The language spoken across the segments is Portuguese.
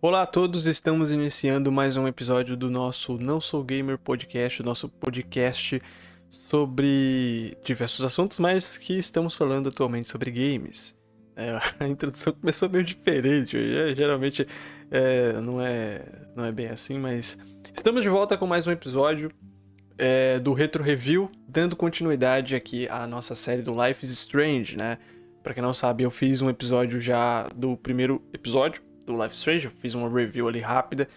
Olá a todos, estamos iniciando mais um episódio do nosso Não Sou Gamer podcast, nosso podcast sobre diversos assuntos, mas que estamos falando atualmente sobre games. É, a introdução começou meio diferente, geralmente é, não, é, não é bem assim, mas estamos de volta com mais um episódio é, do Retro Review, dando continuidade aqui à nossa série do Life is Strange, né? Pra quem não sabe, eu fiz um episódio já do primeiro episódio do Life Strange, eu fiz uma review ali rápida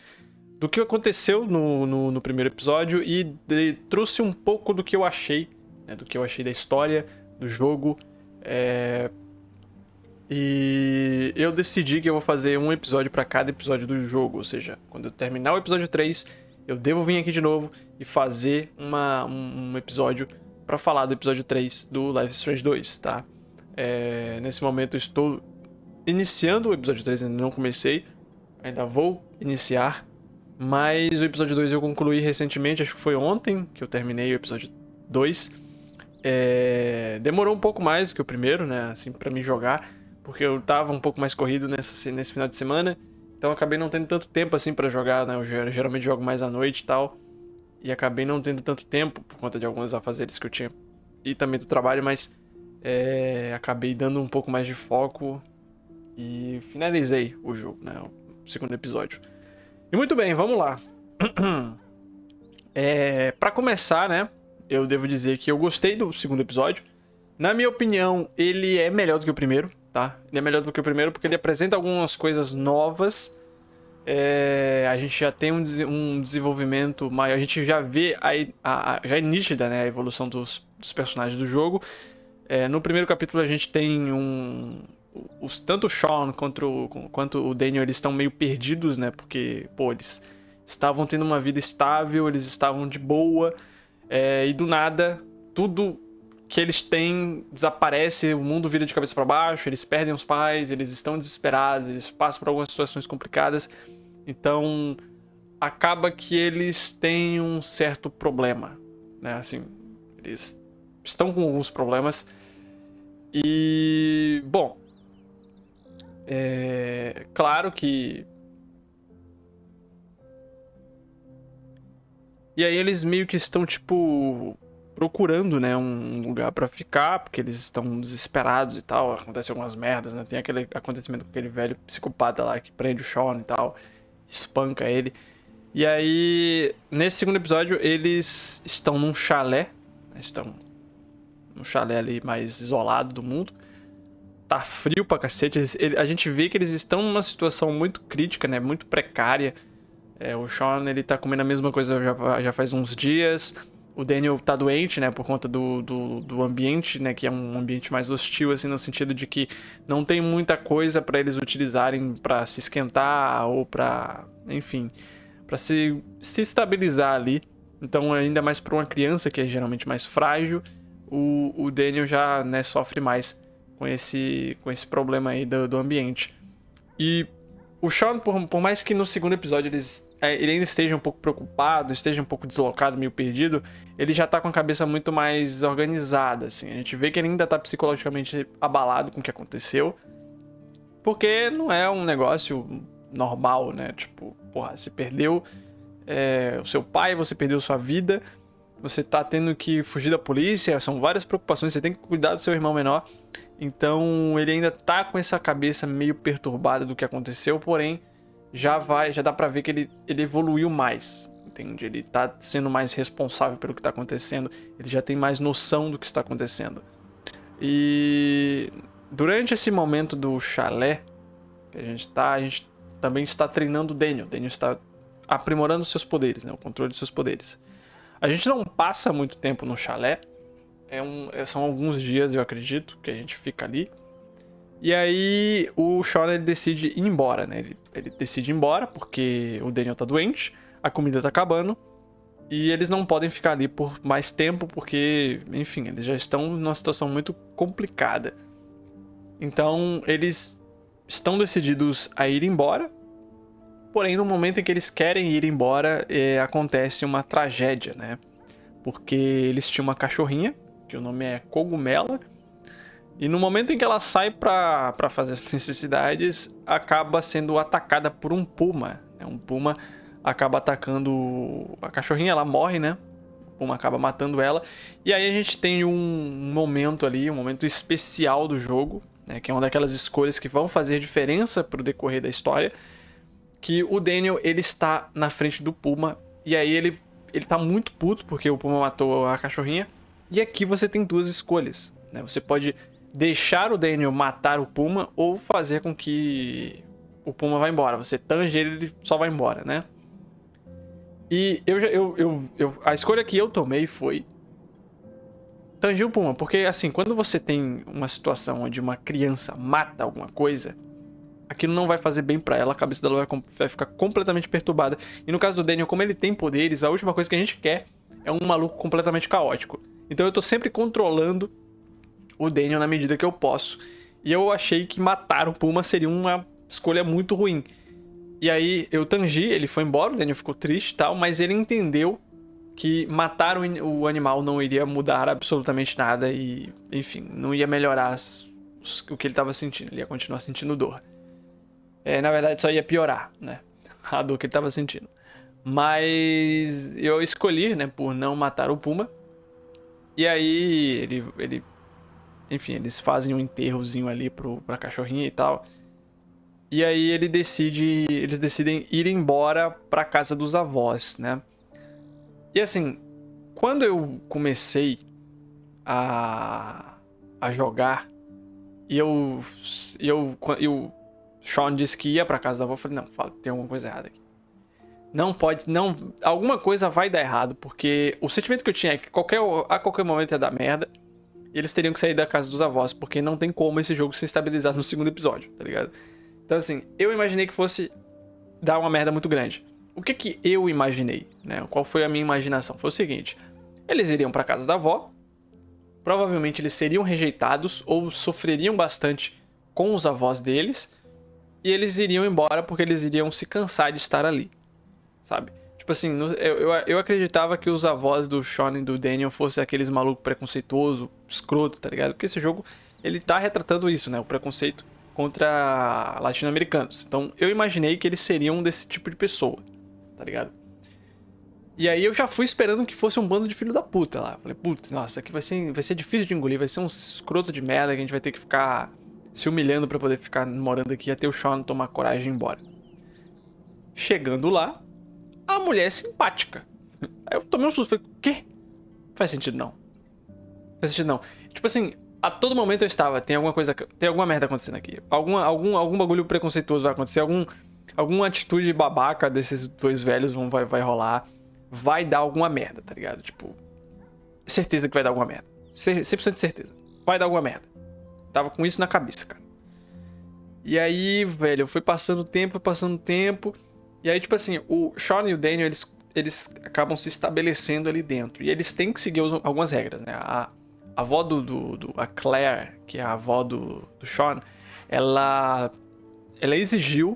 do que aconteceu no, no, no primeiro episódio e de, trouxe um pouco do que eu achei, né? do que eu achei da história, do jogo. É... E eu decidi que eu vou fazer um episódio para cada episódio do jogo, ou seja, quando eu terminar o episódio 3, eu devo vir aqui de novo e fazer uma, um, episódio para falar do episódio 3 do Life Strange 2, tá? É, nesse momento eu estou iniciando o episódio 3, ainda não comecei, ainda vou iniciar, mas o episódio 2 eu concluí recentemente, acho que foi ontem que eu terminei o episódio 2. É, demorou um pouco mais do que o primeiro, né, assim, para me jogar, porque eu tava um pouco mais corrido nessa, nesse final de semana, então acabei não tendo tanto tempo assim para jogar, né, eu geralmente jogo mais à noite e tal e acabei não tendo tanto tempo por conta de alguns afazeres que eu tinha e também do trabalho, mas é, acabei dando um pouco mais de foco e finalizei o jogo, né? O segundo episódio. E muito bem, vamos lá. É, para começar, né? Eu devo dizer que eu gostei do segundo episódio. Na minha opinião, ele é melhor do que o primeiro, tá? Ele é melhor do que o primeiro porque ele apresenta algumas coisas novas é, a gente já tem um, um, desenvolvimento maior, a gente já vê a, a, a, já é nítida né, a evolução dos, dos personagens do jogo. É, no primeiro capítulo a gente tem um. Os, tanto o Sean quanto, quanto o Daniel eles estão meio perdidos, né? Porque, pô, eles estavam tendo uma vida estável, eles estavam de boa, é, e do nada tudo que eles têm desaparece, o mundo vira de cabeça para baixo, eles perdem os pais, eles estão desesperados, eles passam por algumas situações complicadas. Então, acaba que eles têm um certo problema, né? Assim, eles estão com alguns problemas. E, bom, é claro que E aí eles meio que estão tipo procurando, né, um lugar para ficar, porque eles estão desesperados e tal, acontece algumas merdas, né? Tem aquele acontecimento com aquele velho psicopata lá que prende o Sean e tal, espanca ele. E aí, nesse segundo episódio, eles estão num chalé, né, estão num chalé ali mais isolado do mundo. Tá frio pra cacete. A gente vê que eles estão numa situação muito crítica, né? Muito precária. É, o Sean, ele tá comendo a mesma coisa já, já faz uns dias o Daniel tá doente, né, por conta do, do, do, ambiente, né, que é um ambiente mais hostil, assim, no sentido de que não tem muita coisa para eles utilizarem para se esquentar ou para, enfim, para se, se estabilizar ali. Então, ainda mais para uma criança que é geralmente mais frágil, o, o Daniel já, né, sofre mais com esse, com esse problema aí do, do ambiente. E o Sean, por, por, mais que no segundo episódio eles, é, ele ainda esteja um pouco preocupado, esteja um pouco deslocado, meio perdido, ele já tá com a cabeça muito mais organizada, assim. A gente vê que ele ainda tá psicologicamente abalado com o que aconteceu. Porque não é um negócio normal, né? Tipo, porra, você perdeu é, o seu pai, você perdeu sua vida, você tá tendo que fugir da polícia, são várias preocupações, você tem que cuidar do seu irmão menor. Então ele ainda tá com essa cabeça meio perturbada do que aconteceu, porém já vai, já dá para ver que ele, ele evoluiu mais, entende? Ele tá sendo mais responsável pelo que tá acontecendo, ele já tem mais noção do que está acontecendo. E durante esse momento do chalé que a gente tá, a gente também está treinando o Daniel. O Daniel está aprimorando seus poderes, né? O controle de seus poderes. A gente não passa muito tempo no chalé, é um, é, são alguns dias, eu acredito, que a gente fica ali. E aí o Sean ele decide ir embora, né? Ele, ele decide ir embora porque o Daniel tá doente, a comida tá acabando. E eles não podem ficar ali por mais tempo porque, enfim, eles já estão numa situação muito complicada. Então eles estão decididos a ir embora. Porém, no momento em que eles querem ir embora, é, acontece uma tragédia, né? Porque eles tinham uma cachorrinha que o nome é Cogumela. E no momento em que ela sai pra fazer as necessidades, acaba sendo atacada por um puma. Né? Um puma acaba atacando a cachorrinha, ela morre, né? O puma acaba matando ela. E aí a gente tem um momento ali, um momento especial do jogo, né? que é uma daquelas escolhas que vão fazer diferença pro decorrer da história. Que o Daniel, ele está na frente do puma. E aí ele, ele tá muito puto porque o puma matou a cachorrinha. E aqui você tem duas escolhas. Né? Você pode deixar o Daniel matar o Puma ou fazer com que o Puma vá embora. Você tange ele, ele só vai embora, né? E eu, eu, eu, eu, a escolha que eu tomei foi tangir o Puma, porque assim, quando você tem uma situação onde uma criança mata alguma coisa, aquilo não vai fazer bem para ela, a cabeça dela vai, vai, ficar completamente perturbada. E no caso do Daniel, como ele tem poderes, a última coisa que a gente quer é um maluco completamente caótico. Então eu tô sempre controlando o Daniel na medida que eu posso. E eu achei que matar o Puma seria uma escolha muito ruim. E aí eu tangi, ele foi embora, o Daniel ficou triste e tal, mas ele entendeu que matar o, animal não iria mudar absolutamente nada e, enfim, não ia melhorar as, o que ele estava sentindo, ele ia continuar sentindo dor. É, na verdade, só ia piorar, né? A dor que ele estava sentindo. Mas eu escolhi, né, por não matar o Puma. E aí ele, ele enfim, eles fazem um enterrozinho ali pro, pra cachorrinha e tal. E aí ele decide. Eles decidem ir embora pra casa dos avós, né? E assim, quando eu comecei a, a jogar, e eu. eu, eu Sean disse que ia pra casa da avó, eu falei, não, tem alguma coisa errada aqui. Não pode, não, alguma coisa vai dar errado, porque o sentimento que eu tinha é que qualquer, a qualquer momento ia dar merda eles teriam que sair da casa dos avós, porque não tem como esse jogo se estabilizar no segundo episódio, tá ligado? Então, assim, eu imaginei que fosse dar uma merda muito grande. O que que eu imaginei, né? Qual foi a minha imaginação? Foi o seguinte: eles iriam para casa da avó, provavelmente eles seriam rejeitados ou sofreriam bastante com os avós deles, e eles iriam embora porque eles iriam se cansar de estar ali, sabe? Tipo assim, eu, eu, eu acreditava que os avós do Sean e do Daniel fossem aqueles malucos preconceituoso, escroto, tá ligado? Porque esse jogo, ele tá retratando isso, né? O preconceito contra latino-americanos. Então, eu imaginei que eles seriam desse tipo de pessoa, tá ligado? E aí eu já fui esperando que fosse um bando de filho da puta lá. Falei, puta, nossa, aqui vai ser, vai ser difícil de engolir, vai ser um escroto de merda que a gente vai ter que ficar se humilhando para poder ficar morando aqui até o Sean tomar coragem e ir embora. Chegando lá, a mulher é simpática. Aí eu tomei um susto, falei, quê? Faz sentido não. Faz sentido não. Tipo assim, a todo momento eu estava, tem alguma coisa, tem alguma merda acontecendo aqui. Alguma, algum, algum bagulho preconceituoso vai acontecer, algum, alguma atitude babaca desses dois velhos vão, vai, vai rolar. Vai dar alguma merda, tá ligado? Tipo, certeza que vai dar alguma merda. 100% de certeza. Vai dar alguma merda. Tava com isso na cabeça, cara. E aí, velho, eu fui passando tempo, passando tempo. E aí, tipo assim, o Sean e o Daniel, eles, eles acabam se estabelecendo ali dentro. E eles têm que seguir algumas regras, né? A, a avó do, do, do, A Claire, que é a avó do, do Sean, ela, ela exigiu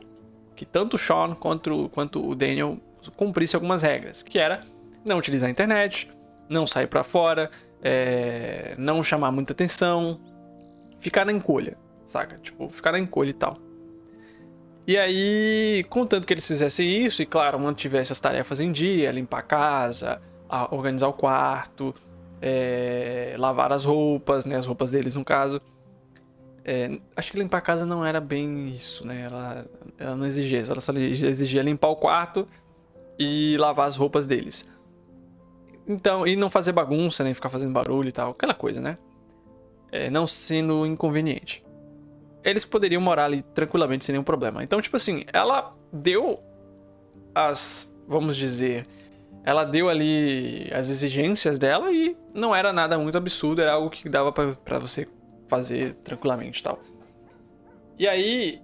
que tanto o Sean quanto, quanto o Daniel cumprissem algumas regras. Que era não utilizar a internet, não sair para fora, é, não chamar muita atenção, ficar na encolha, saca? Tipo, ficar na encolha e tal. E aí, contanto que eles fizessem isso, e claro, mantivessem as tarefas em dia, limpar a casa, organizar o quarto, é, lavar as roupas, né? As roupas deles, no caso. É, acho que limpar a casa não era bem isso, né? Ela, ela não exigia isso, ela só exigia limpar o quarto e lavar as roupas deles. Então, e não fazer bagunça, nem ficar fazendo barulho e tal, aquela coisa, né? É, não sendo inconveniente eles poderiam morar ali tranquilamente sem nenhum problema. Então, tipo assim, ela deu as, vamos dizer, ela deu ali as exigências dela e não era nada muito absurdo, era algo que dava para você fazer tranquilamente e tal. E aí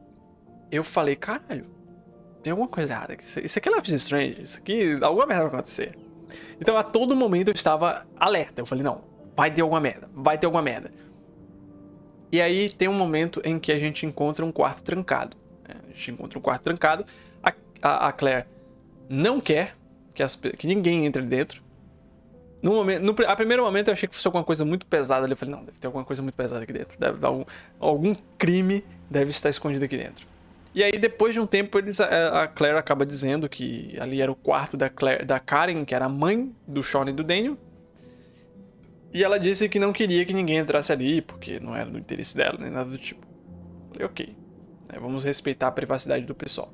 eu falei, caralho, tem alguma coisa errada aqui. Isso aqui é Life is Strange, isso aqui, alguma merda vai acontecer. Então a todo momento eu estava alerta. Eu falei, não, vai ter alguma merda, vai ter alguma merda. E aí tem um momento em que a gente encontra um quarto trancado. Né? A gente encontra um quarto trancado. A, a, a Claire não quer que, as, que ninguém entre dentro. No momento, no, a primeiro momento eu achei que fosse alguma coisa muito pesada ali. Eu falei, não, deve ter alguma coisa muito pesada aqui dentro. Deve algum, algum crime deve estar escondido aqui dentro. E aí, depois de um tempo, eles, a Claire acaba dizendo que ali era o quarto da, Claire, da Karen, que era a mãe do Sean e do Daniel. E ela disse que não queria que ninguém entrasse ali, porque não era do interesse dela, nem nada do tipo. Falei, ok. É, vamos respeitar a privacidade do pessoal.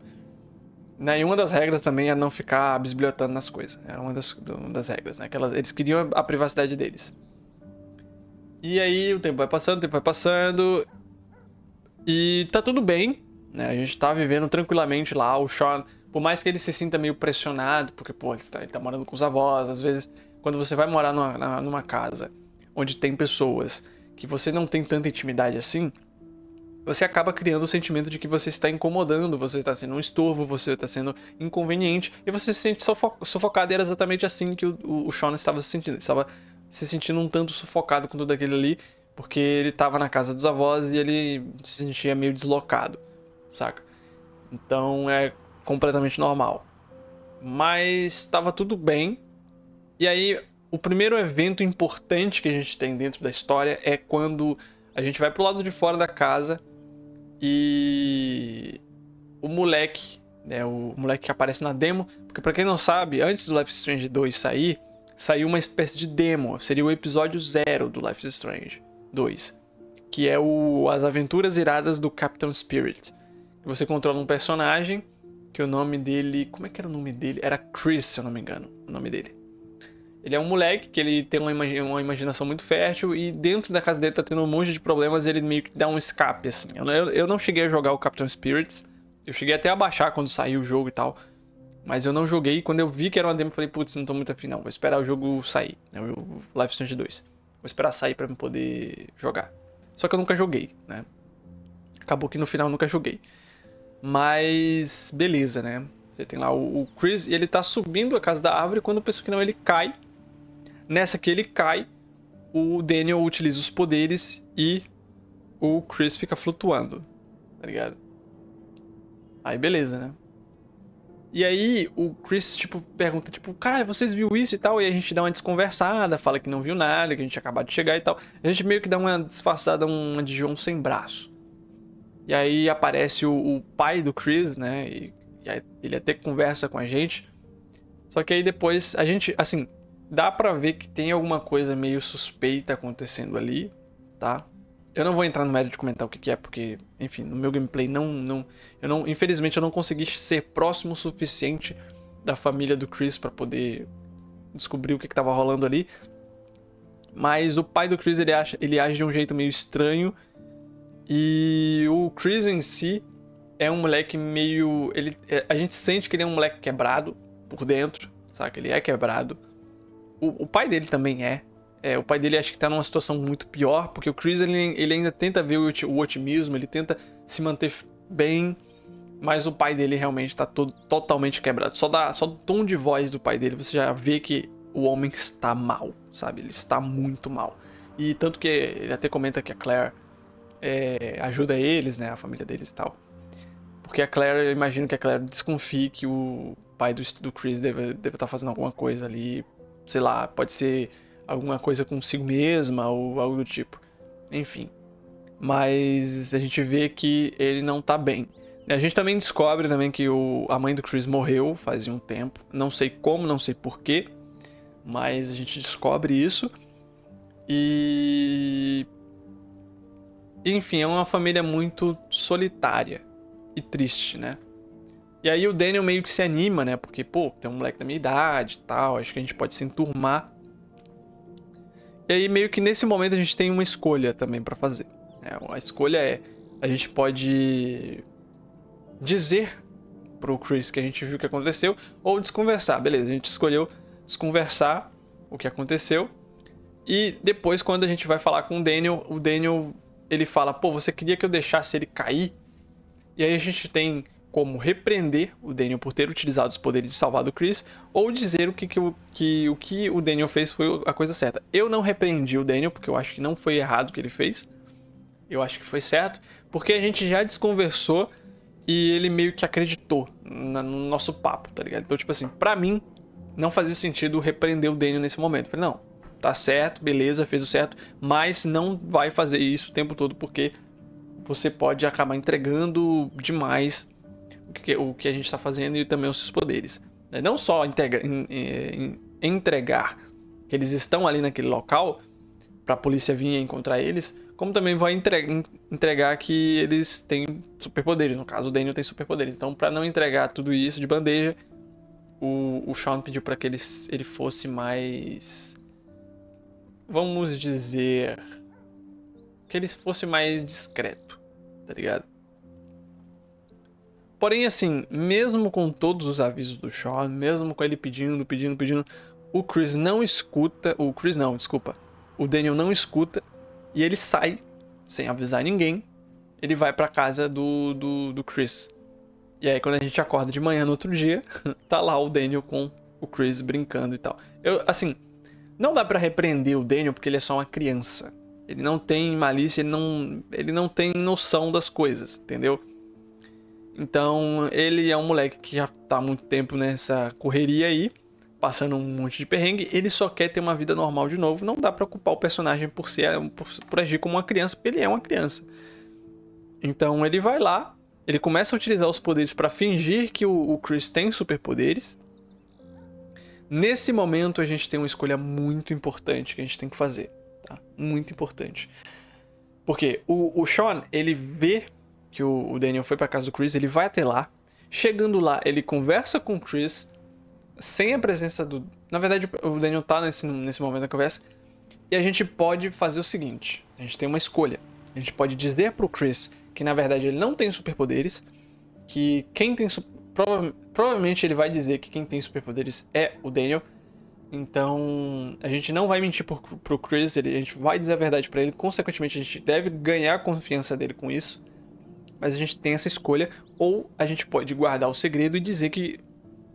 Né? E uma das regras também é não ficar bisbilhotando nas coisas. Era uma das, uma das regras, né? Que elas, eles queriam a privacidade deles. E aí o tempo vai passando, o tempo vai passando. E tá tudo bem, né? A gente tá vivendo tranquilamente lá. O Sean, por mais que ele se sinta meio pressionado, porque, pô, ele tá, ele tá morando com os avós, às vezes, quando você vai morar numa, numa casa onde tem pessoas que você não tem tanta intimidade assim, você acaba criando o sentimento de que você está incomodando, você está sendo um estorvo, você está sendo inconveniente e você se sente sufocado. E era exatamente assim que o, o, o Sean estava se sentindo. Ele estava se sentindo um tanto sufocado com tudo aquilo ali, porque ele estava na casa dos avós e ele se sentia meio deslocado, saca? Então é completamente normal. Mas estava tudo bem. E aí, o primeiro evento importante que a gente tem dentro da história é quando a gente vai pro lado de fora da casa e o moleque, né, o moleque que aparece na demo, porque para quem não sabe, antes do Life Strange 2 sair, saiu uma espécie de demo, seria o episódio zero do Life Strange 2, que é o as aventuras iradas do Captain Spirit. Você controla um personagem que o nome dele, como é que era o nome dele? Era Chris, se eu não me engano, o nome dele. Ele é um moleque que ele tem uma, uma, imaginação muito fértil e dentro da casa dele tá tendo um monte de problemas ele meio que dá um escape, assim. Eu, eu não cheguei a jogar o Captain Spirits. Eu cheguei até a baixar quando saiu o jogo e tal. Mas eu não joguei. Quando eu vi que era uma demo, eu falei, putz, não tô muito afim, não. Vou esperar o jogo sair, né? O Life Strange 2. Vou esperar sair pra eu poder jogar. Só que eu nunca joguei, né? Acabou que no final eu nunca joguei. Mas, beleza, né? Você tem lá o, Chris e ele tá subindo a casa da árvore. Quando pensa que não, ele cai Nessa que ele cai, o Daniel utiliza os poderes e o Chris fica flutuando, tá ligado? Aí beleza, né? E aí o Chris, tipo, pergunta, tipo, cara, vocês viu isso e tal? E a gente dá uma desconversada, fala que não viu nada, que a gente acabou de chegar e tal. A gente meio que dá uma disfarçada, uma de João sem braço. E aí aparece o, o pai do Chris, né? E, e ele até conversa com a gente. Só que aí depois a gente, assim, dá para ver que tem alguma coisa meio suspeita acontecendo ali, tá? Eu não vou entrar no mérito de comentar o que, que é, porque, enfim, no meu gameplay não, não, eu não, infelizmente eu não consegui ser próximo o suficiente da família do Chris para poder descobrir o que, que tava rolando ali. Mas o pai do Chris ele, acha, ele age de um jeito meio estranho e o Chris em si é um moleque meio, ele, é, a gente sente que ele é um moleque quebrado por dentro, sabe? Ele é quebrado. O, o pai dele também é. é. O pai dele acho que tá numa situação muito pior, porque o Chris ele, ele ainda tenta ver o, o otimismo, ele tenta se manter bem, mas o pai dele realmente tá todo, totalmente quebrado. Só, da, só do tom de voz do pai dele você já vê que o homem está mal, sabe? Ele está muito mal. E tanto que ele até comenta que a Claire é, ajuda eles, né? A família deles e tal. Porque a Claire, eu imagino que a Claire desconfie que o pai do, do Chris deve, deve estar tá fazendo alguma coisa ali sei lá, pode ser alguma coisa consigo mesma ou algo do tipo. Enfim. Mas a gente vê que ele não tá bem. A gente também descobre também que o, a mãe do Chris morreu fazia um tempo. Não sei como, não sei porquê. Mas a gente descobre isso. E. Enfim, é uma família muito solitária e triste, né? E aí o Daniel meio que se anima, né? Porque, pô, tem um moleque da minha idade e tal, acho que a gente pode se enturmar. E aí meio que nesse momento a gente tem uma escolha também para fazer. Né? A escolha é, a gente pode dizer pro Chris que a gente viu o que aconteceu ou desconversar. Beleza, a gente escolheu desconversar o que aconteceu. E depois quando a gente vai falar com o Daniel, o Daniel ele fala: "Pô, você queria que eu deixasse ele cair?" E aí a gente tem como repreender o Daniel por ter utilizado os poderes de salvar do Chris, ou dizer o que, que, o, que o que o Daniel fez foi a coisa certa. Eu não repreendi o Daniel, porque eu acho que não foi errado o que ele fez. Eu acho que foi certo, porque a gente já desconversou e ele meio que acreditou no nosso papo, tá ligado? Então, tipo assim, pra mim, não fazia sentido repreender o Daniel nesse momento. Eu falei, não, tá certo, beleza, fez o certo, mas não vai fazer isso o tempo todo porque você pode acabar entregando demais o que, o que a gente está fazendo e também os seus poderes. Né? Não só integra, entregar que eles estão ali naquele local para a polícia vir encontrar eles, como também vai entregar, entregar que eles têm superpoderes. No caso, o Daniel tem superpoderes. Então, para não entregar tudo isso de bandeja, o, o Sean pediu para que ele, ele fosse mais. Vamos dizer. Que ele fosse mais discreto, tá ligado? Porém, assim, mesmo com todos os avisos do Sean, mesmo com ele pedindo, pedindo, pedindo, o Chris não escuta. O Chris não, desculpa. O Daniel não escuta e ele sai sem avisar ninguém. Ele vai pra casa do, do, do Chris. E aí, quando a gente acorda de manhã no outro dia, tá lá o Daniel com o Chris brincando e tal. Eu, assim, não dá para repreender o Daniel porque ele é só uma criança. Ele não tem malícia, ele não, ele não tem noção das coisas, entendeu? Então, ele é um moleque que já tá há muito tempo nessa correria aí, passando um monte de perrengue. Ele só quer ter uma vida normal de novo. Não dá pra culpar o personagem por, ser, por, por agir como uma criança, porque ele é uma criança. Então, ele vai lá, ele começa a utilizar os poderes para fingir que o, o Chris tem superpoderes. Nesse momento a gente tem uma escolha muito importante que a gente tem que fazer, tá? Muito importante. Porque o, o Sean, ele vê que o, o Daniel foi para casa do Chris, ele vai até lá. Chegando lá, ele conversa com o Chris sem a presença do. Na verdade, o Daniel tá nesse, nesse momento da conversa. E a gente pode fazer o seguinte: a gente tem uma escolha. A gente pode dizer pro Chris que na verdade ele não tem superpoderes, que quem tem prova provavelmente ele vai dizer que quem tem superpoderes é o Daniel. Então, a gente não vai mentir pro, pro Chris, ele, a gente vai dizer a verdade para ele, consequentemente a gente deve ganhar a confiança dele com isso. Mas a gente tem essa escolha ou a gente pode guardar o segredo e dizer que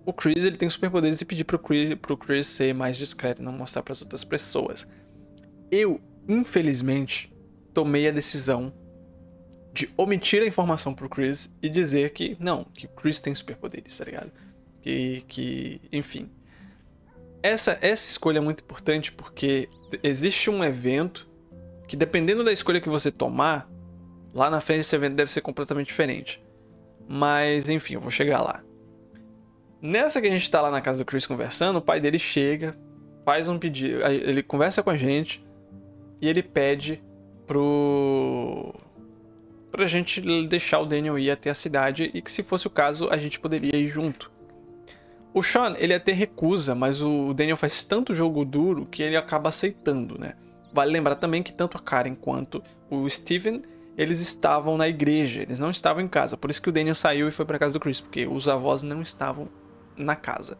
o Chris ele tem superpoderes e pedir pro Chris, pro Chris ser mais discreto e não mostrar para as outras pessoas. Eu, infelizmente, tomei a decisão de omitir a informação pro Chris e dizer que não, que o Chris tem superpoderes, tá ligado? Que, que enfim. Essa, essa escolha é muito importante porque existe um evento que, dependendo da escolha que você tomar, lá na frente esse evento deve ser completamente diferente. Mas, enfim, eu vou chegar lá. Nessa que a gente tá lá na casa do Chris conversando, o pai dele chega, faz um pedido, ele conversa com a gente e ele pede pro pra gente deixar o Daniel ir até a cidade e que se fosse o caso a gente poderia ir junto. O Sean, ele até recusa, mas o Daniel faz tanto jogo duro que ele acaba aceitando, né? Vale lembrar também que tanto a Karen quanto o Steven, eles estavam na igreja, eles não estavam em casa. Por isso que o Daniel saiu e foi para casa do Chris, porque os avós não estavam na casa.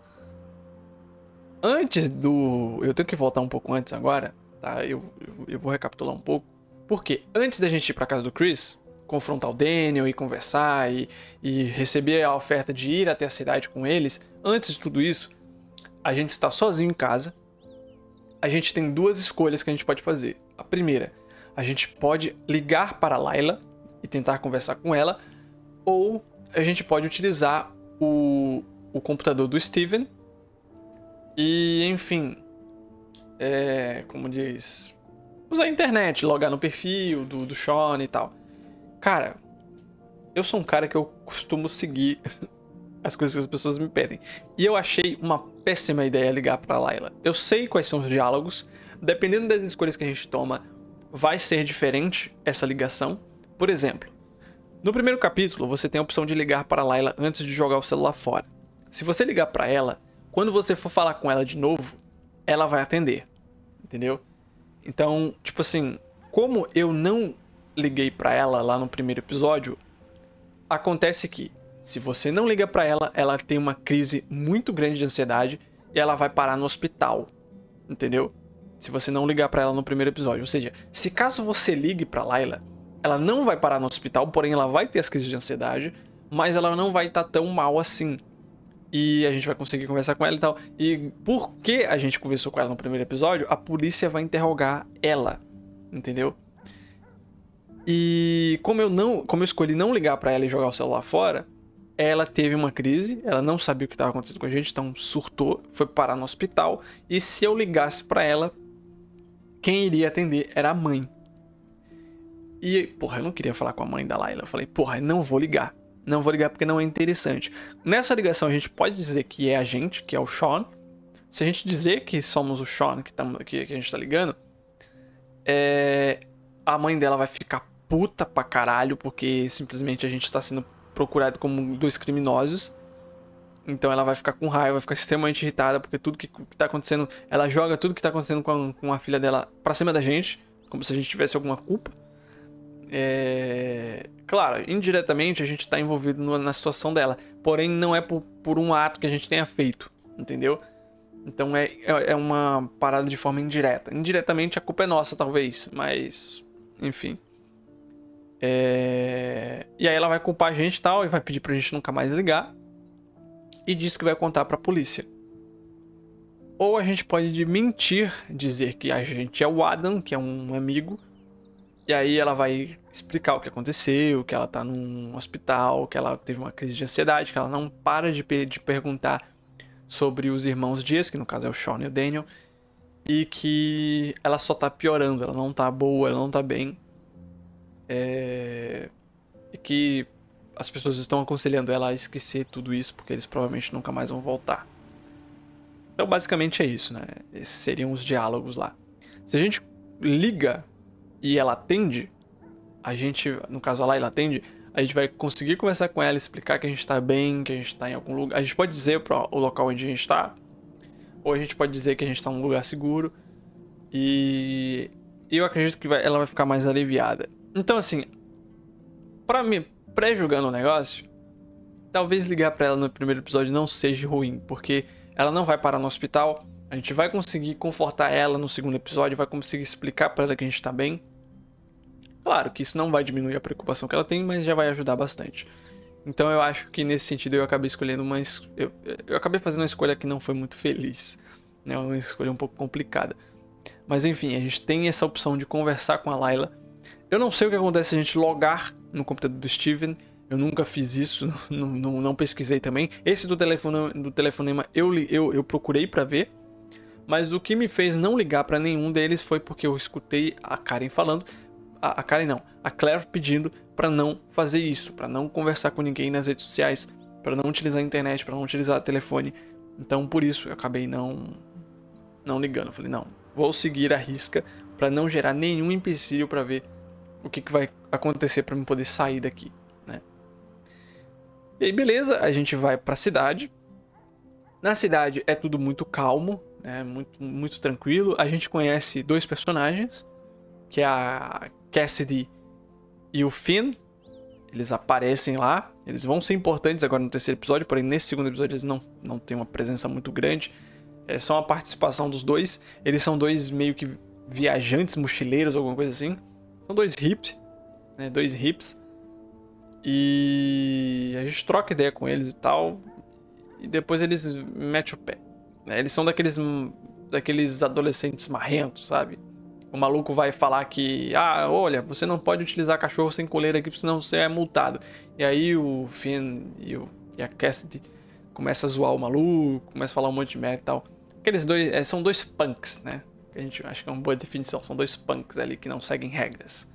Antes do. Eu tenho que voltar um pouco antes agora, tá? Eu, eu, eu vou recapitular um pouco. Porque antes da gente ir pra casa do Chris, confrontar o Daniel e conversar e, e receber a oferta de ir até a cidade com eles, antes de tudo isso, a gente está sozinho em casa. A gente tem duas escolhas que a gente pode fazer. A primeira, a gente pode ligar para a Layla e tentar conversar com ela, ou a gente pode utilizar o, o computador do Steven e, enfim, é, como diz, usar a internet, logar no perfil do, do Sean e tal. Cara, eu sou um cara que eu costumo seguir as coisas que as pessoas me pedem. E eu achei uma péssima ideia ligar para Layla. Eu sei quais são os diálogos, dependendo das escolhas que a gente toma, vai ser diferente essa ligação. Por exemplo, no primeiro capítulo você tem a opção de ligar para Layla antes de jogar o celular fora. Se você ligar para ela, quando você for falar com ela de novo, ela vai atender. Entendeu? Então, tipo assim, como eu não liguei para ela lá no primeiro episódio, acontece que se você não liga para ela, ela tem uma crise muito grande de ansiedade e ela vai parar no hospital. Entendeu? Se você não ligar para ela no primeiro episódio, ou seja, se caso você ligue para Layla, ela não vai parar no hospital, porém ela vai ter as crises de ansiedade, mas ela não vai estar tá tão mal assim. E a gente vai conseguir conversar com ela e tal. E porque a gente conversou com ela no primeiro episódio, a polícia vai interrogar ela, entendeu? E como eu não, como eu escolhi não ligar para ela e jogar o celular fora, ela teve uma crise, ela não sabia o que estava acontecendo com a gente, então surtou, foi parar no hospital. E se eu ligasse para ela, quem iria atender era a mãe. E, porra, eu não queria falar com a mãe da Laila. Eu falei, porra, não vou ligar. Não vou ligar porque não é interessante. Nessa ligação, a gente pode dizer que é a gente, que é o Sean. Se a gente dizer que somos o Sean que, tamo, que, que a gente tá ligando, é... a mãe dela vai ficar puta pra caralho porque simplesmente a gente tá sendo procurado como dois criminosos. Então ela vai ficar com raiva, vai ficar extremamente irritada, porque tudo que, que tá acontecendo. Ela joga tudo que tá acontecendo com a, com a filha dela pra cima da gente, como se a gente tivesse alguma culpa. É... Claro, indiretamente a gente tá envolvido no, na situação dela, porém não é por, por um ato que a gente tenha feito, entendeu? Então é, é, é uma parada de forma indireta. Indiretamente a culpa é nossa, talvez, mas. Enfim. É... E aí ela vai culpar a gente e tal, e vai pedir pra gente nunca mais ligar. E diz que vai contar pra polícia. Ou a gente pode mentir, dizer que a gente é o Adam, que é um amigo. E aí ela vai explicar o que aconteceu, que ela tá num hospital, que ela teve uma crise de ansiedade, que ela não para de, de perguntar sobre os irmãos Dias, que no caso é o Sean e o Daniel. E que ela só tá piorando, ela não tá boa, ela não tá bem. É... E que as pessoas estão aconselhando ela a esquecer tudo isso, porque eles provavelmente nunca mais vão voltar. Então, basicamente é isso, né? Esses seriam os diálogos lá. Se a gente liga e ela atende, a gente, no caso lá, ela atende, a gente vai conseguir conversar com ela, explicar que a gente tá bem, que a gente tá em algum lugar. A gente pode dizer pro, o local onde a gente tá, ou a gente pode dizer que a gente tá num lugar seguro. E eu acredito que vai, ela vai ficar mais aliviada. Então, assim, para mim, pré-julgando o negócio, talvez ligar para ela no primeiro episódio não seja ruim, porque ela não vai parar no hospital, a gente vai conseguir confortar ela no segundo episódio, vai conseguir explicar para ela que a gente tá bem. Claro que isso não vai diminuir a preocupação que ela tem, mas já vai ajudar bastante. Então eu acho que nesse sentido eu acabei escolhendo uma. Eu, eu acabei fazendo uma escolha que não foi muito feliz. Né? Uma escolha um pouco complicada. Mas enfim, a gente tem essa opção de conversar com a Layla eu não sei o que acontece se a gente logar no computador do Steven. Eu nunca fiz isso, não, não, não pesquisei também. Esse do, telefone, do telefonema eu, eu, eu procurei para ver. Mas o que me fez não ligar para nenhum deles foi porque eu escutei a Karen falando. A, a Karen não, a Claire pedindo para não fazer isso, para não conversar com ninguém nas redes sociais, para não utilizar a internet, para não utilizar o telefone. Então por isso eu acabei não não ligando. Eu falei, não, vou seguir a risca para não gerar nenhum empecilho para ver o que, que vai acontecer para eu poder sair daqui, né? E aí, beleza, a gente vai para a cidade. Na cidade é tudo muito calmo, né? Muito, muito tranquilo. A gente conhece dois personagens, que é a Cassidy e o Finn. Eles aparecem lá. Eles vão ser importantes agora no terceiro episódio, porém nesse segundo episódio eles não, não têm uma presença muito grande. É só uma participação dos dois. Eles são dois meio que viajantes, mochileiros, alguma coisa assim. São dois hips, né? Dois hips. E a gente troca ideia com eles e tal. E depois eles metem o pé. Né? Eles são daqueles, daqueles adolescentes marrentos, sabe? O maluco vai falar que, ah, olha, você não pode utilizar cachorro sem coleira aqui, senão você é multado. E aí o Finn e, o, e a Cassidy começa a zoar o maluco, começa a falar um monte de merda e tal. Aqueles dois, é, são dois punks, né? a gente acha que é uma boa definição. São dois punks ali que não seguem regras.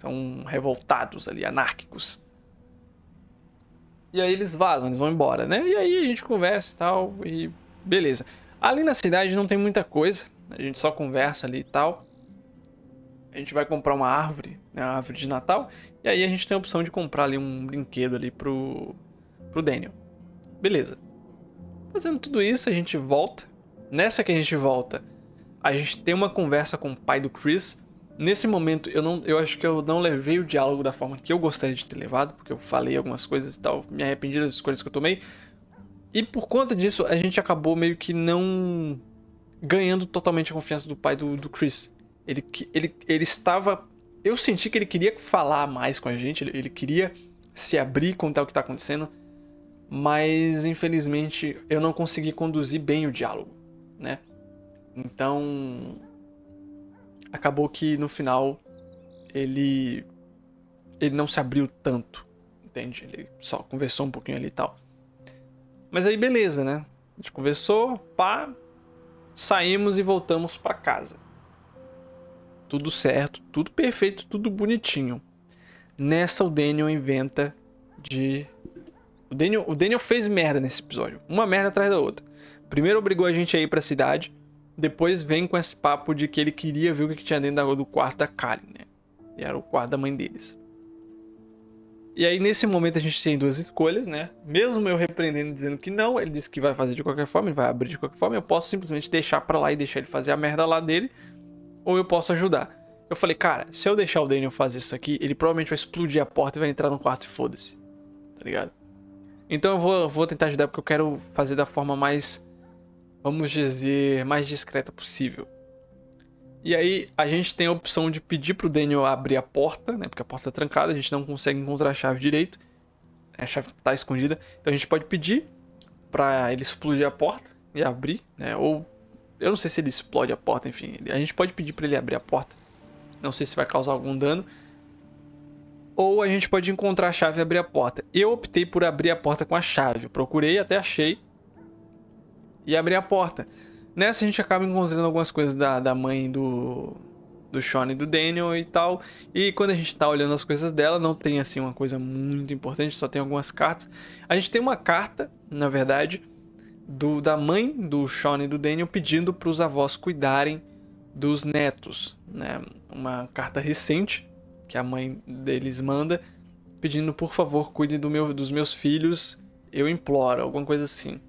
São revoltados ali, anárquicos. E aí eles vazam, eles vão embora, né? E aí a gente conversa e tal, e beleza. Ali na cidade não tem muita coisa, a gente só conversa ali e tal. A gente vai comprar uma árvore, né, uma árvore de Natal, e aí a gente tem a opção de comprar ali um brinquedo ali pro, pro Daniel. Beleza. Fazendo tudo isso, a gente volta. Nessa que a gente volta, a gente tem uma conversa com o pai do Chris. Nesse momento, eu não, eu acho que eu não levei o diálogo da forma que eu gostaria de ter levado, porque eu falei algumas coisas e tal, me arrependi das escolhas que eu tomei. E por conta disso, a gente acabou meio que não ganhando totalmente a confiança do pai do, do Chris. Ele, ele, ele estava. Eu senti que ele queria falar mais com a gente, ele, ele queria se abrir, contar o que está acontecendo, mas infelizmente eu não consegui conduzir bem o diálogo, né? Então, acabou que no final ele ele não se abriu tanto, entende? Ele só conversou um pouquinho ali e tal. Mas aí beleza, né? A gente conversou, pá, saímos e voltamos para casa. Tudo certo, tudo perfeito, tudo bonitinho. Nessa o Daniel inventa de o Daniel, o Daniel fez merda nesse episódio, uma merda atrás da outra. Primeiro obrigou a gente a ir pra cidade, depois vem com esse papo de que ele queria ver o que tinha dentro do quarto da Karen, né? E era o quarto da mãe deles. E aí, nesse momento, a gente tem duas escolhas, né? Mesmo eu repreendendo dizendo que não, ele disse que vai fazer de qualquer forma, ele vai abrir de qualquer forma, eu posso simplesmente deixar pra lá e deixar ele fazer a merda lá dele, ou eu posso ajudar. Eu falei, cara, se eu deixar o Daniel fazer isso aqui, ele provavelmente vai explodir a porta e vai entrar no quarto e foda-se. Tá ligado? Então eu vou, vou tentar ajudar porque eu quero fazer da forma mais, vamos dizer, mais discreta possível. E aí a gente tem a opção de pedir pro Daniel abrir a porta, né? Porque a porta tá trancada, a gente não consegue encontrar a chave direito. A chave tá escondida. Então a gente pode pedir para ele explodir a porta e abrir, né? Ou eu não sei se ele explode a porta, enfim. A gente pode pedir para ele abrir a porta. Não sei se vai causar algum dano. Ou a gente pode encontrar a chave e abrir a porta. Eu optei por abrir a porta com a chave. procurei, até achei. E abri a porta. Nessa a gente acaba encontrando algumas coisas da, da mãe do, do Sean e do Daniel e tal. E quando a gente tá olhando as coisas dela, não tem assim uma coisa muito importante, só tem algumas cartas. A gente tem uma carta, na verdade, do da mãe do Sean e do Daniel pedindo para os avós cuidarem dos netos, né? Uma carta recente que a mãe deles manda pedindo por favor cuide do meu, dos meus filhos, eu imploro, alguma coisa assim.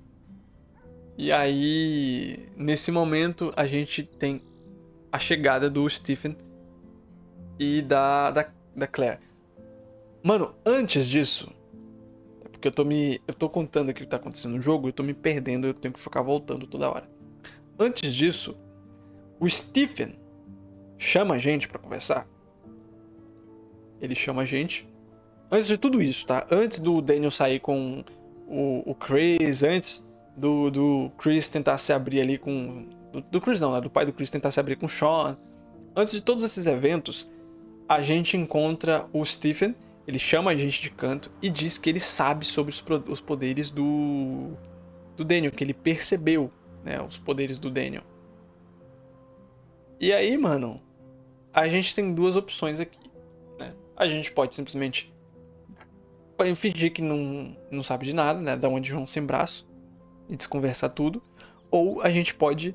E aí, nesse momento, a gente tem a chegada do Stephen e da, da, da Claire. Mano, antes disso, é porque eu tô me. Eu tô contando aqui o que tá acontecendo no jogo, eu tô me perdendo, eu tenho que ficar voltando toda hora. Antes disso, o Stephen chama a gente para conversar. Ele chama a gente. Antes de tudo isso, tá? Antes do Daniel sair com o, o Chris, antes do, do Chris tentar se abrir ali com. Do, do Chris não, né? Do pai do Chris tentar se abrir com o Sean. Antes de todos esses eventos, a gente encontra o Stephen. Ele chama a gente de canto e diz que ele sabe sobre os, os poderes do, do Daniel, que ele percebeu né, os poderes do Daniel. E aí, mano, a gente tem duas opções aqui. Né? A gente pode simplesmente fingir que não, não sabe de nada, né? Dar uma de João sem braço e desconversar tudo, ou a gente pode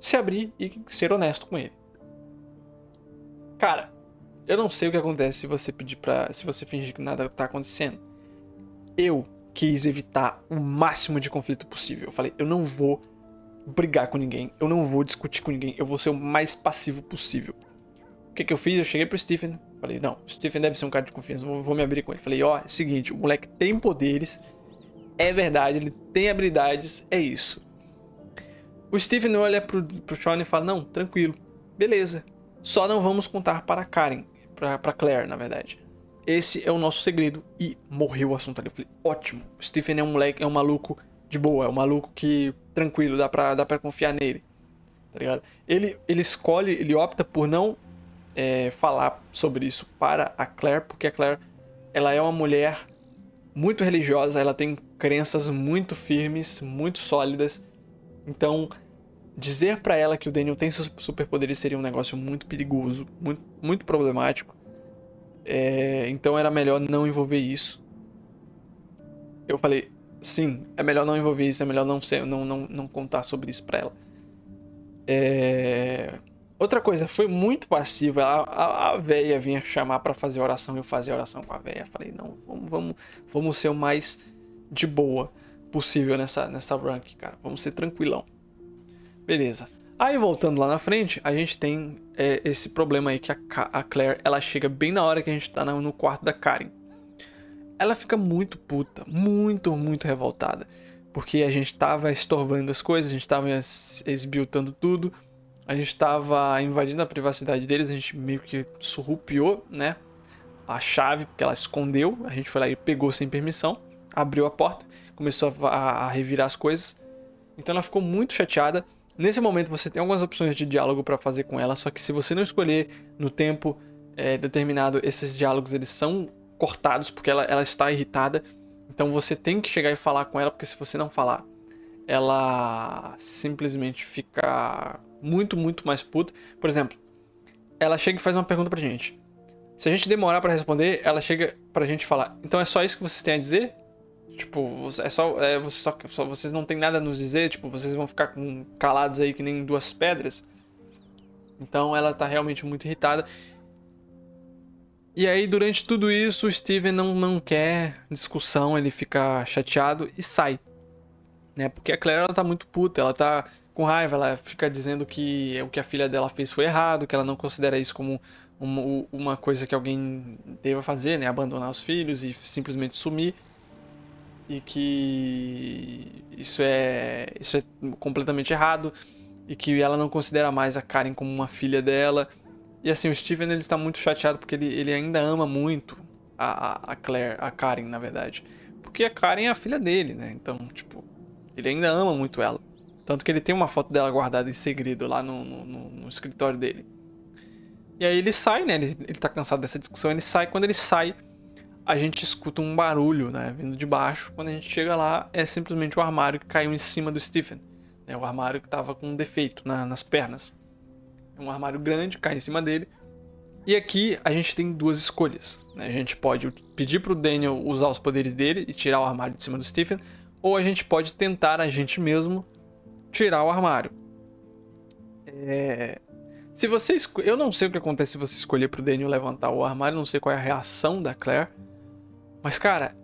se abrir e ser honesto com ele. Cara, eu não sei o que acontece se você pedir para, se você fingir que nada tá acontecendo. Eu quis evitar o máximo de conflito possível. Eu falei, eu não vou brigar com ninguém, eu não vou discutir com ninguém, eu vou ser o mais passivo possível. O que, que eu fiz? Eu cheguei pro Stephen, falei, não, o Stephen deve ser um cara de confiança, vou, vou me abrir com ele. Falei, ó, oh, é o seguinte, o moleque tem poderes, é verdade, ele tem habilidades, é isso. O Stephen olha pro, pro Sean e fala: Não, tranquilo, beleza. Só não vamos contar para Karen, para Claire, na verdade. Esse é o nosso segredo. E morreu o assunto ali. Eu falei: Ótimo, o Stephen é um moleque, é um maluco de boa, é um maluco que tranquilo, dá pra, dá pra confiar nele. Tá ligado? Ele, ele escolhe, ele opta por não é, falar sobre isso para a Claire, porque a Claire ela é uma mulher muito religiosa, ela tem crenças muito firmes, muito sólidas. Então, dizer para ela que o Daniel tem superpoderes seria um negócio muito perigoso, muito, muito problemático. É, então era melhor não envolver isso. Eu falei, sim, é melhor não envolver isso, é melhor não, ser, não, não, não contar sobre isso pra ela. É... Outra coisa, foi muito passiva. A, a, a véia vinha chamar para fazer oração, eu fazia oração com a véia. Falei, não, vamos, vamos, vamos ser o mais de boa possível nessa, nessa rank, cara. Vamos ser tranquilão. Beleza. Aí voltando lá na frente, a gente tem é, esse problema aí que a, a, Claire ela chega bem na hora que a gente tá no quarto da Karen. Ela fica muito puta, muito, muito revoltada. Porque a gente tava estorvando as coisas, a gente tava esbiltando tudo, a gente tava invadindo a privacidade deles, a gente meio que surrupiou, né? A chave, porque ela escondeu, a gente foi lá e pegou sem permissão abriu a porta, começou a, a revirar as coisas. Então ela ficou muito chateada. Nesse momento você tem algumas opções de diálogo para fazer com ela, só que se você não escolher no tempo é, determinado, esses diálogos eles são cortados, porque ela, ela está irritada. Então você tem que chegar e falar com ela, porque se você não falar, ela simplesmente fica muito, muito mais puta. Por exemplo, ela chega e faz uma pergunta pra gente. Se a gente demorar para responder, ela chega pra gente falar: Então é só isso que vocês têm a dizer? Tipo, é só, é, vocês, só, só, vocês não têm nada a nos dizer? Tipo, vocês vão ficar com, calados aí que nem duas pedras? Então ela tá realmente muito irritada. E aí, durante tudo isso, o Steven não, não quer discussão, ele fica chateado e sai. Né? Porque a Claire ela tá muito puta, ela tá com raiva, ela fica dizendo que o que a filha dela fez foi errado, que ela não considera isso como uma, uma coisa que alguém deva fazer, né? Abandonar os filhos e simplesmente sumir. E que isso é, isso é completamente errado. E que ela não considera mais a Karen como uma filha dela. E assim, o Steven ele está muito chateado porque ele, ele ainda ama muito a, a Claire, a Karen, na verdade. Porque a Karen é a filha dele, né? Então, tipo, ele ainda ama muito ela. Tanto que ele tem uma foto dela guardada em segredo lá no, no, no escritório dele. E aí ele sai, né? Ele, ele tá cansado dessa discussão, ele sai. Quando ele sai, a gente escuta um barulho, né? Vindo de baixo. Quando a gente chega lá, é simplesmente o armário que caiu em cima do Stephen. Né? O armário que tava com um defeito na, nas pernas. Um armário grande, cai em cima dele. E aqui a gente tem duas escolhas. Né? A gente pode pedir pro Daniel usar os poderes dele e tirar o armário de cima do Stephen. Ou a gente pode tentar a gente mesmo tirar o armário. É... Se você esco... Eu não sei o que acontece se você escolher pro Daniel levantar o armário, não sei qual é a reação da Claire. Mas, cara,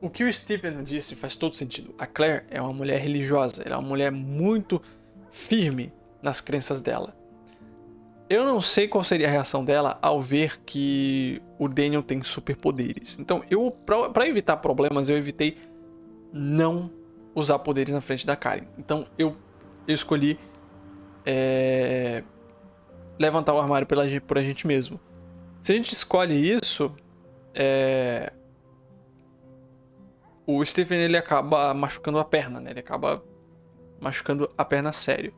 o que o Stephen disse faz todo sentido. A Claire é uma mulher religiosa, ela é uma mulher muito firme nas crenças dela. Eu não sei qual seria a reação dela ao ver que o Daniel tem superpoderes. Então, eu para evitar problemas, eu evitei não usar poderes na frente da Karen. Então, eu, eu escolhi é, levantar o armário pela, por a gente mesmo. Se a gente escolhe isso, é... o Stephen ele acaba machucando a perna, né? Ele acaba machucando a perna sério.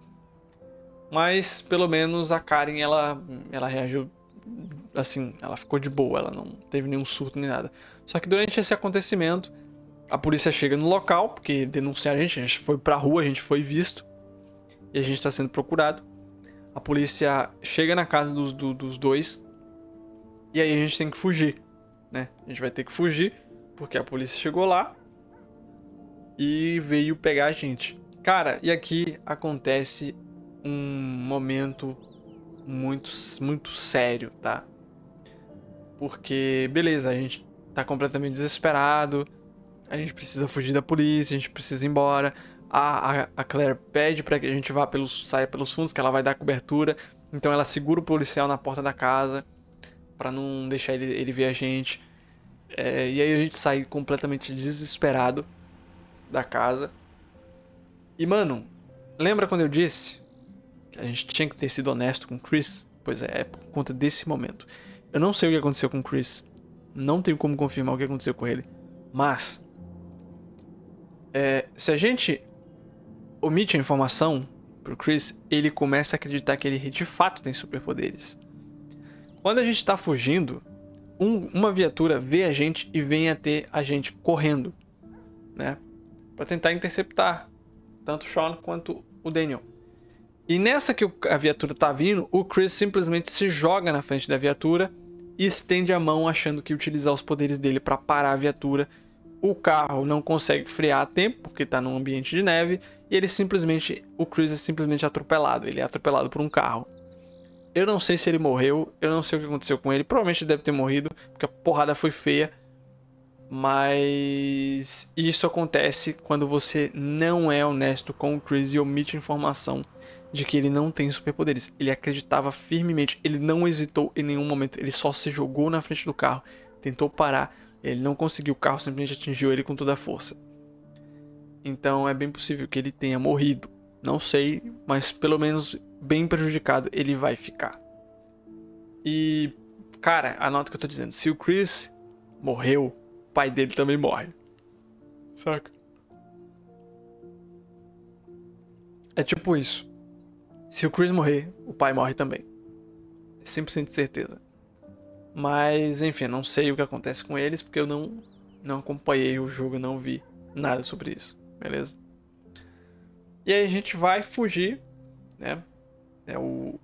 Mas pelo menos a Karen ela, ela reagiu assim, ela ficou de boa, ela não teve nenhum surto nem nada. Só que durante esse acontecimento, a polícia chega no local, porque denunciaram a gente, a gente foi pra rua, a gente foi visto e a gente está sendo procurado. A polícia chega na casa dos, do, dos dois e aí a gente tem que fugir, né? A gente vai ter que fugir porque a polícia chegou lá e veio pegar a gente. Cara, e aqui acontece um momento muito, muito sério, tá? Porque, beleza, a gente tá completamente desesperado, a gente precisa fugir da polícia, a gente precisa ir embora a, a, Claire pede para que a gente vá pelos, saia pelos fundos, que ela vai dar cobertura. Então ela segura o policial na porta da casa para não deixar ele, ele ver a gente. É, e aí a gente sai completamente desesperado da casa. E mano, lembra quando eu disse que a gente tinha que ter sido honesto com o Chris? Pois é, é por conta desse momento. Eu não sei o que aconteceu com o Chris. Não tenho como confirmar o que aconteceu com ele. Mas. É, se a gente omite a informação pro Chris, ele começa a acreditar que ele de fato tem superpoderes. Quando a gente tá fugindo, um, uma viatura vê a gente e vem até a gente correndo, né? Para tentar interceptar tanto o Sean quanto o Daniel. E nessa que a viatura tá vindo, o Chris simplesmente se joga na frente da viatura e estende a mão achando que utilizar os poderes dele para parar a viatura. O carro não consegue frear a tempo porque tá num ambiente de neve e ele simplesmente, o Chris é simplesmente atropelado, ele é atropelado por um carro. Eu não sei se ele morreu, eu não sei o que aconteceu com ele, provavelmente deve ter morrido, porque a porrada foi feia. Mas isso acontece quando você não é honesto com o Chris e omite informação de que ele não tem superpoderes. Ele acreditava firmemente, ele não hesitou em nenhum momento, ele só se jogou na frente do carro, tentou parar, ele não conseguiu, o carro simplesmente atingiu ele com toda a força. Então é bem possível que ele tenha morrido. Não sei, mas pelo menos bem prejudicado ele vai ficar. E, cara, anota o que eu tô dizendo. Se o Chris morreu, o pai dele também morre. Saca? É tipo isso. Se o Chris morrer, o pai morre também. 100% de certeza. Mas, enfim, não sei o que acontece com eles, porque eu não, não acompanhei o jogo, não vi nada sobre isso, beleza? E aí a gente vai fugir, né? É o,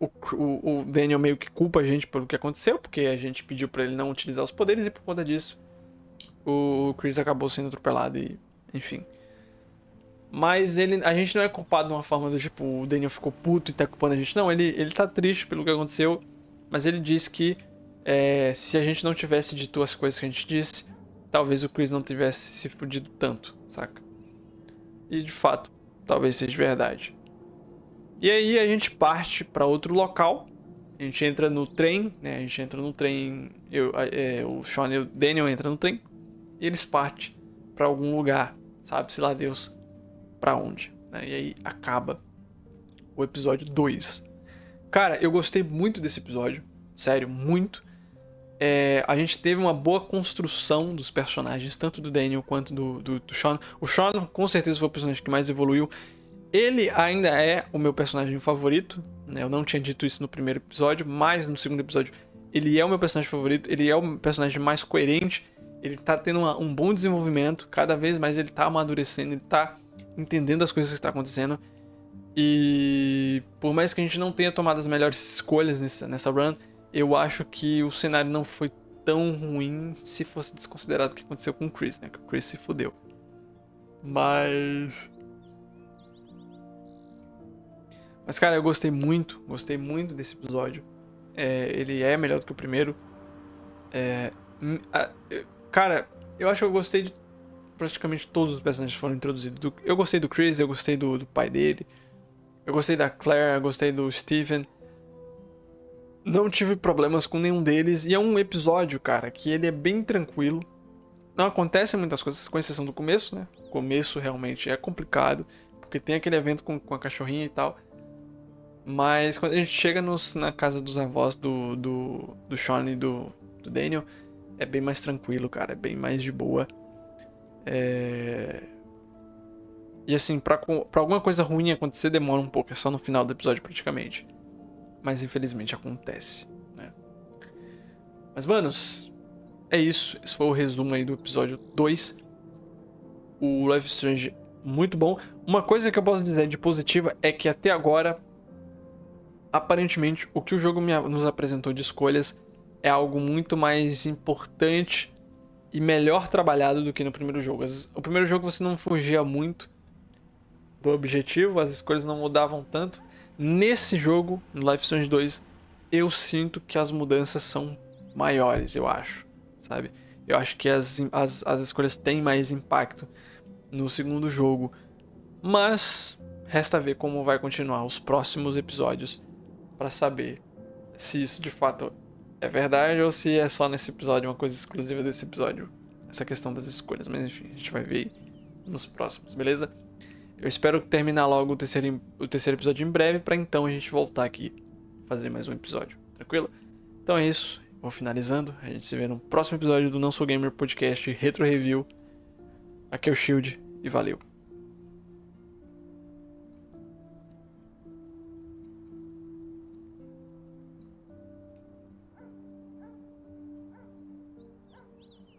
o, o, Daniel meio que culpa a gente pelo que aconteceu, porque a gente pediu para ele não utilizar os poderes e por conta disso o Chris acabou sendo atropelado e, enfim. Mas ele, a gente não é culpado de uma forma do tipo, o Daniel ficou puto e tá culpando a gente. Não, ele, ele tá triste pelo que aconteceu, mas ele disse que é, se a gente não tivesse dito as coisas que a gente disse, talvez o Chris não tivesse se fudido tanto, saca? E de fato, talvez seja verdade. E aí a gente parte para outro local. A gente entra no trem, né? A gente entra no trem. Eu, é, o Sean e o Daniel entram no trem. E eles partem para algum lugar. Sabe-se lá Deus para onde. Né? E aí acaba o episódio 2. Cara, eu gostei muito desse episódio. Sério, muito. É, a gente teve uma boa construção dos personagens, tanto do Daniel quanto do, do, do Sean. O Sean, com certeza, foi o personagem que mais evoluiu. Ele ainda é o meu personagem favorito. Né? Eu não tinha dito isso no primeiro episódio, mas no segundo episódio ele é o meu personagem favorito. Ele é o personagem mais coerente. Ele tá tendo uma, um bom desenvolvimento. Cada vez mais ele tá amadurecendo. Ele tá entendendo as coisas que estão acontecendo. E por mais que a gente não tenha tomado as melhores escolhas nessa, nessa run, eu acho que o cenário não foi tão ruim se fosse desconsiderado o que aconteceu com o Chris, né? Que o Chris se fudeu. Mas. Mas, cara, eu gostei muito, gostei muito desse episódio. É, ele é melhor do que o primeiro. É, a, cara, eu acho que eu gostei de praticamente todos os personagens que foram introduzidos. eu gostei do Chris, eu gostei do, do pai dele. Eu gostei da Claire, eu gostei do Steven. Não tive problemas com nenhum deles. E é um episódio, cara, que ele é bem tranquilo. Não acontecem muitas coisas, com exceção do começo, né? O começo realmente é complicado. Porque tem aquele evento com, com a cachorrinha e tal. Mas quando a gente chega nos, na casa dos avós do, do, do Sean e do, do Daniel, é bem mais tranquilo, cara. É bem mais de boa. É... E assim, pra, alguma coisa ruim acontecer, demora um pouco. É só no final do episódio, praticamente mas infelizmente acontece, né? Mas, manos, é isso. Esse foi o resumo aí do episódio 2. O Life Strange, muito bom. Uma coisa que eu posso dizer de positiva é que até agora, aparentemente, o que o jogo me, nos apresentou de escolhas é algo muito mais importante e melhor trabalhado do que no primeiro jogo. O primeiro jogo você não fugia muito do objetivo, as escolhas não mudavam tanto. Nesse jogo, no Life Strange 2, eu sinto que as mudanças são maiores, eu acho, sabe? Eu acho que as, as, as escolhas têm mais impacto no segundo jogo. Mas resta ver como vai continuar os próximos episódios para saber se isso de fato é verdade ou se é só nesse episódio, uma coisa exclusiva desse episódio, essa questão das escolhas. Mas enfim, a gente vai ver nos próximos, beleza? Eu espero terminar logo o terceiro, o terceiro episódio em breve, para então a gente voltar aqui fazer mais um episódio. Tranquilo? Então é isso. Vou finalizando. A gente se vê no próximo episódio do Não Sou Gamer Podcast Retro Review. Aqui é o Shield e valeu.